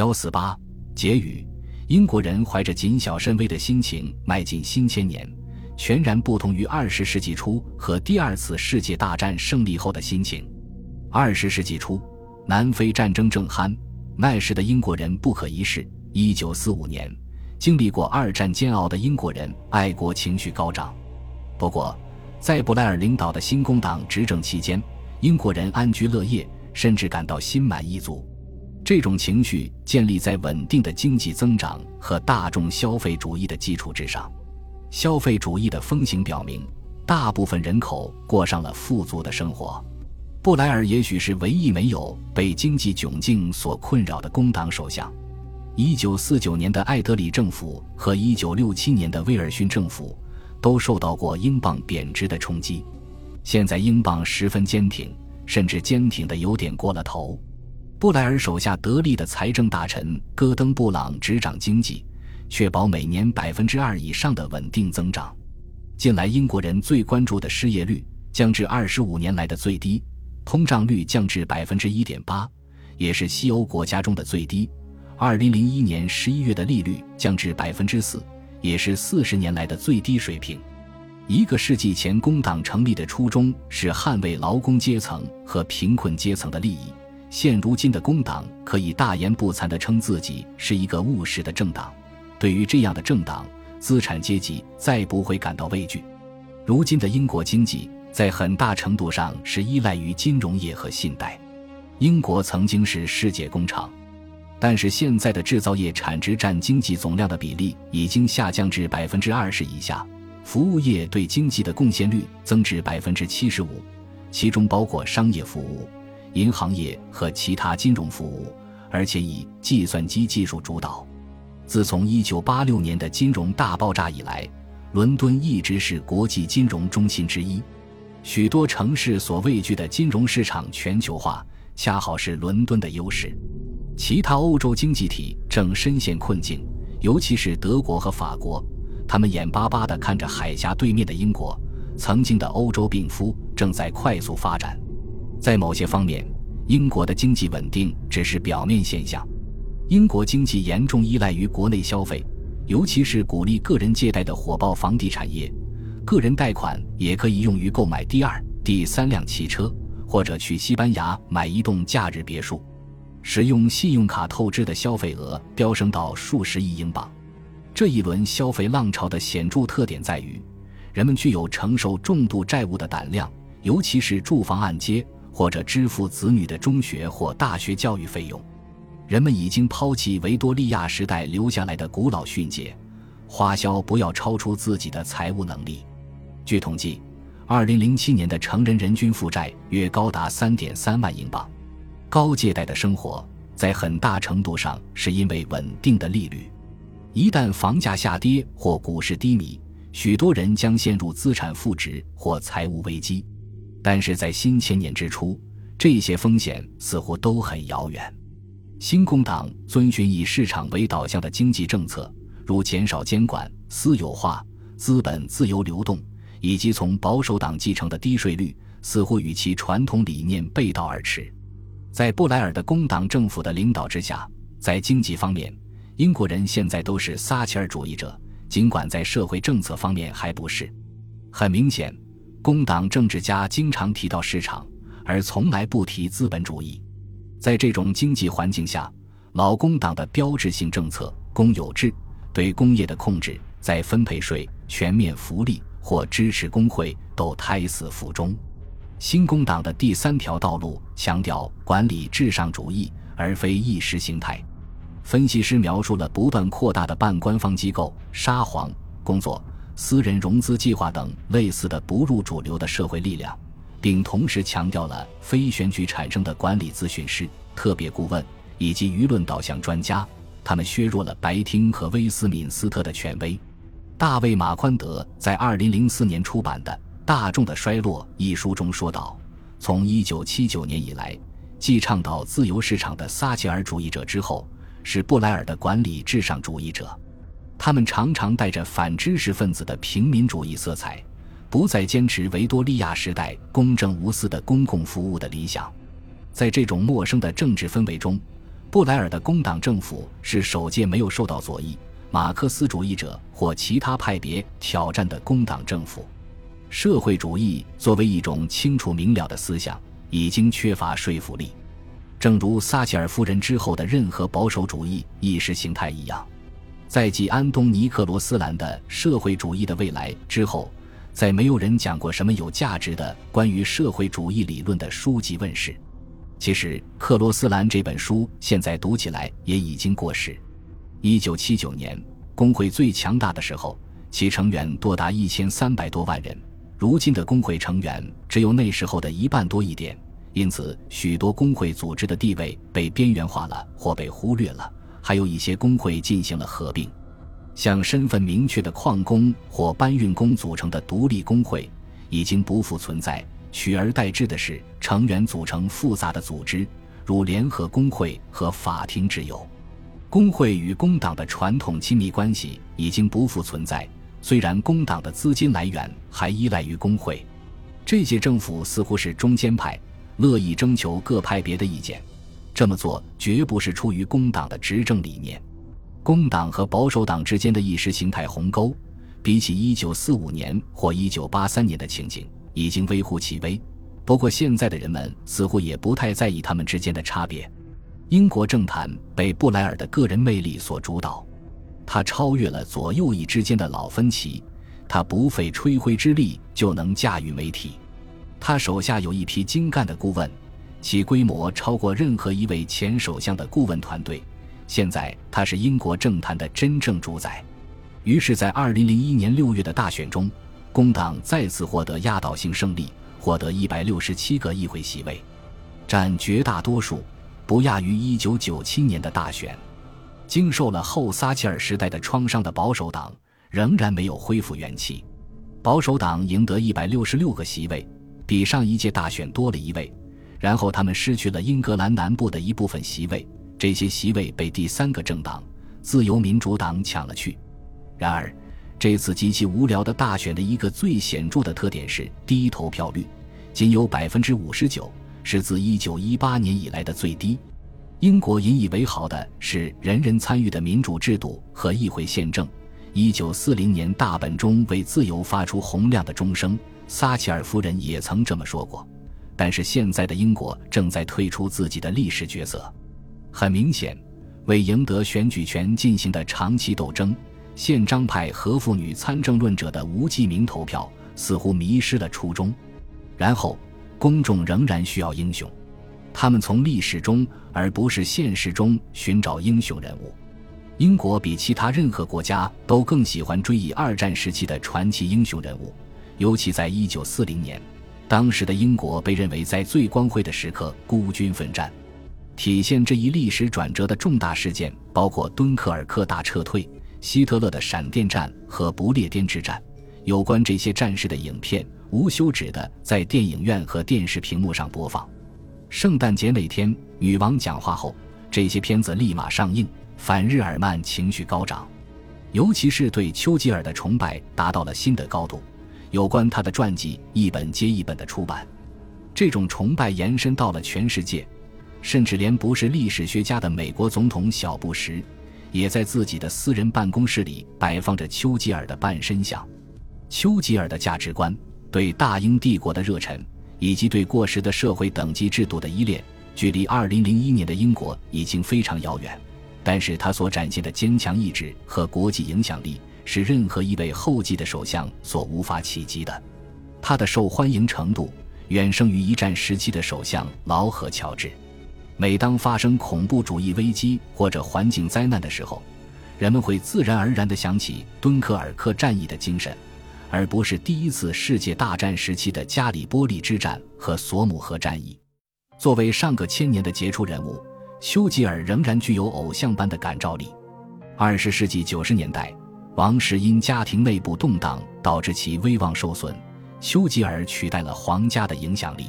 幺四八结语：英国人怀着谨小慎微的心情迈进新千年，全然不同于二十世纪初和第二次世界大战胜利后的心情。二十世纪初，南非战争正酣，那时的英国人不可一世。一九四五年，经历过二战煎熬的英国人爱国情绪高涨。不过，在布莱尔领导的新工党执政期间，英国人安居乐业，甚至感到心满意足。这种情绪建立在稳定的经济增长和大众消费主义的基础之上。消费主义的风行表明，大部分人口过上了富足的生活。布莱尔也许是唯一没有被经济窘境所困扰的工党首相。一九四九年的艾德里政府和一九六七年的威尔逊政府。都受到过英镑贬值的冲击，现在英镑十分坚挺，甚至坚挺的有点过了头。布莱尔手下得力的财政大臣戈登·布朗执掌经济，确保每年百分之二以上的稳定增长。近来英国人最关注的失业率降至二十五年来的最低，通胀率降至百分之一点八，也是西欧国家中的最低。二零零一年十一月的利率降至百分之四。也是四十年来的最低水平。一个世纪前，工党成立的初衷是捍卫劳工阶层和贫困阶层的利益。现如今的工党可以大言不惭地称自己是一个务实的政党。对于这样的政党，资产阶级再不会感到畏惧。如今的英国经济在很大程度上是依赖于金融业和信贷。英国曾经是世界工厂。但是现在的制造业产值占经济总量的比例已经下降至百分之二十以下，服务业对经济的贡献率增至百分之七十五，其中包括商业服务、银行业和其他金融服务，而且以计算机技术主导。自从一九八六年的金融大爆炸以来，伦敦一直是国际金融中心之一，许多城市所畏惧的金融市场全球化，恰好是伦敦的优势。其他欧洲经济体正深陷困境，尤其是德国和法国，他们眼巴巴地看着海峡对面的英国，曾经的欧洲病夫正在快速发展。在某些方面，英国的经济稳定只是表面现象。英国经济严重依赖于国内消费，尤其是鼓励个人借贷的火爆房地产业。个人贷款也可以用于购买第二、第三辆汽车，或者去西班牙买一栋假日别墅。使用信用卡透支的消费额飙升到数十亿英镑。这一轮消费浪潮的显著特点在于，人们具有承受重度债务的胆量，尤其是住房按揭或者支付子女的中学或大学教育费用。人们已经抛弃维多利亚时代留下来的古老训诫：花销不要超出自己的财务能力。据统计，2007年的成人人均负债约高达3.3万英镑。高借贷的生活在很大程度上是因为稳定的利率。一旦房价下跌或股市低迷，许多人将陷入资产负值或财务危机。但是在新千年之初，这些风险似乎都很遥远。新工党遵循以市场为导向的经济政策，如减少监管、私有化、资本自由流动，以及从保守党继承的低税率，似乎与其传统理念背道而驰。在布莱尔的工党政府的领导之下，在经济方面，英国人现在都是撒切尔主义者，尽管在社会政策方面还不是。很明显，工党政治家经常提到市场，而从来不提资本主义。在这种经济环境下，老工党的标志性政策——公有制、对工业的控制、再分配税、全面福利或支持工会，都胎死腹中。新工党的第三条道路强调管理至上主义，而非意识形态。分析师描述了不断扩大的半官方机构、沙皇工作、私人融资计划等类似的不入主流的社会力量，并同时强调了非选举产生的管理咨询师、特别顾问以及舆论导向专家。他们削弱了白厅和威斯敏斯特的权威。大卫·马宽德在2004年出版的。《大众的衰落》一书中说道：“从1979年以来，继倡导自由市场的撒切尔主义者之后，是布莱尔的管理至上主义者。他们常常带着反知识分子的平民主义色彩，不再坚持维多利亚时代公正无私的公共服务的理想。在这种陌生的政治氛围中，布莱尔的工党政府是首届没有受到左翼、马克思主义者或其他派别挑战的工党政府。社会主义作为一种清楚明了的思想，已经缺乏说服力，正如撒切尔夫人之后的任何保守主义意识形态一样。在继安东尼克罗斯兰的《社会主义的未来》之后，再没有人讲过什么有价值的关于社会主义理论的书籍问世。其实，克罗斯兰这本书现在读起来也已经过时。一九七九年，工会最强大的时候，其成员多达一千三百多万人。如今的工会成员只有那时候的一半多一点，因此许多工会组织的地位被边缘化了或被忽略了。还有一些工会进行了合并，像身份明确的矿工或搬运工组成的独立工会已经不复存在。取而代之的是，成员组成复杂的组织，如联合工会和法庭之友。工会与工党的传统亲密关系已经不复存在。虽然工党的资金来源还依赖于工会，这些政府似乎是中间派，乐意征求各派别的意见。这么做绝不是出于工党的执政理念。工党和保守党之间的意识形态鸿沟，比起1945年或1983年的情景。已经微乎其微，不过现在的人们似乎也不太在意他们之间的差别。英国政坛被布莱尔的个人魅力所主导，他超越了左右翼之间的老分歧，他不费吹灰之力就能驾驭媒体，他手下有一批精干的顾问，其规模超过任何一位前首相的顾问团队。现在他是英国政坛的真正主宰。于是，在2001年6月的大选中。工党再次获得压倒性胜利，获得一百六十七个议会席位，占绝大多数，不亚于一九九七年的大选。经受了后撒切尔时代的创伤的保守党仍然没有恢复元气。保守党赢得一百六十六个席位，比上一届大选多了一位。然后他们失去了英格兰南部的一部分席位，这些席位被第三个政党自由民主党抢了去。然而。这次极其无聊的大选的一个最显著的特点是低投票率，仅有百分之五十九，是自一九一八年以来的最低。英国引以为豪的是人人参与的民主制度和议会宪政。一九四零年大本钟为自由发出洪亮的钟声，撒切尔夫人也曾这么说过。但是现在的英国正在退出自己的历史角色，很明显，为赢得选举权进行的长期斗争。宪章派和妇女参政论者的无记名投票似乎迷失了初衷。然后，公众仍然需要英雄，他们从历史中而不是现实中寻找英雄人物。英国比其他任何国家都更喜欢追忆二战时期的传奇英雄人物，尤其在一九四零年，当时的英国被认为在最光辉的时刻孤军奋战。体现这一历史转折的重大事件包括敦刻尔克大撤退。希特勒的闪电战和不列颠之战，有关这些战士的影片无休止地在电影院和电视屏幕上播放。圣诞节那天，女王讲话后，这些片子立马上映。反日耳曼情绪高涨，尤其是对丘吉尔的崇拜达到了新的高度。有关他的传记一本接一本的出版，这种崇拜延伸到了全世界，甚至连不是历史学家的美国总统小布什。也在自己的私人办公室里摆放着丘吉尔的半身像。丘吉尔的价值观、对大英帝国的热忱，以及对过时的社会等级制度的依恋，距离2001年的英国已经非常遥远。但是他所展现的坚强意志和国际影响力，是任何一位后继的首相所无法企及的。他的受欢迎程度远胜于一战时期的首相劳合乔治。每当发生恐怖主义危机或者环境灾难的时候，人们会自然而然地想起敦刻尔克战役的精神，而不是第一次世界大战时期的加里波利之战和索姆河战役。作为上个千年的杰出人物，丘吉尔仍然具有偶像般的感召力。二十世纪九十年代，王室因家庭内部动荡导致其威望受损，丘吉尔取代了皇家的影响力。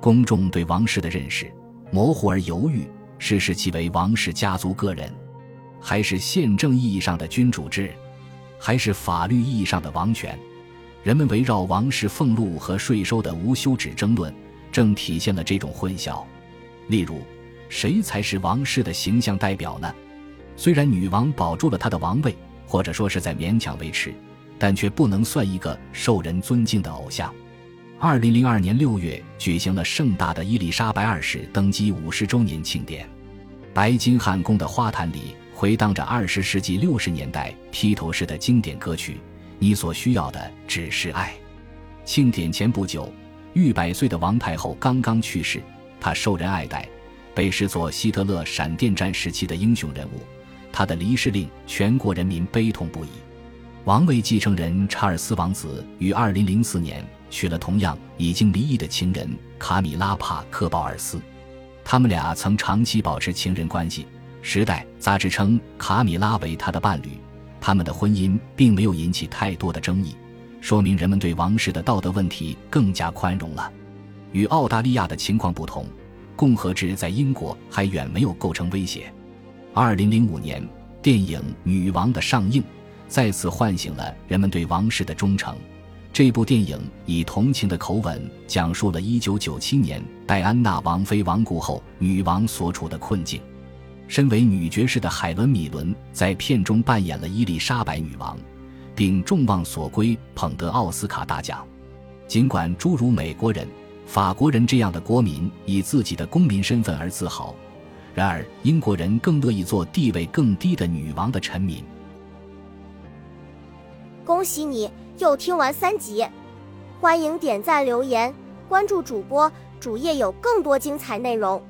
公众对王室的认识。模糊而犹豫，是视其为王室家族个人，还是宪政意义上的君主制，还是法律意义上的王权？人们围绕王室俸禄和税收的无休止争论，正体现了这种混淆。例如，谁才是王室的形象代表呢？虽然女王保住了她的王位，或者说是在勉强维持，但却不能算一个受人尊敬的偶像。二零零二年六月，举行了盛大的伊丽莎白二世登基五十周年庆典。白金汉宫的花坛里回荡着二十世纪六十年代披头士的经典歌曲《你所需要的只是爱》。庆典前不久，逾百岁的王太后刚刚去世，她受人爱戴，被视作希特勒闪电战时期的英雄人物。他的离世令全国人民悲痛不已。王位继承人查尔斯王子于二零零四年。娶了同样已经离异的情人卡米拉·帕克鲍尔斯，他们俩曾长期保持情人关系。《时代》杂志称卡米拉为他的伴侣，他们的婚姻并没有引起太多的争议，说明人们对王室的道德问题更加宽容了。与澳大利亚的情况不同，共和制在英国还远没有构成威胁。二零零五年，电影《女王》的上映，再次唤醒了人们对王室的忠诚。这部电影以同情的口吻讲述了1997年戴安娜王妃亡故后女王所处的困境。身为女爵士的海伦·米伦在片中扮演了伊丽莎白女王，并众望所归，捧得奥斯卡大奖。尽管诸如美国人、法国人这样的国民以自己的公民身份而自豪，然而英国人更乐意做地位更低的女王的臣民。恭喜你！又听完三集，欢迎点赞、留言、关注主播，主页有更多精彩内容。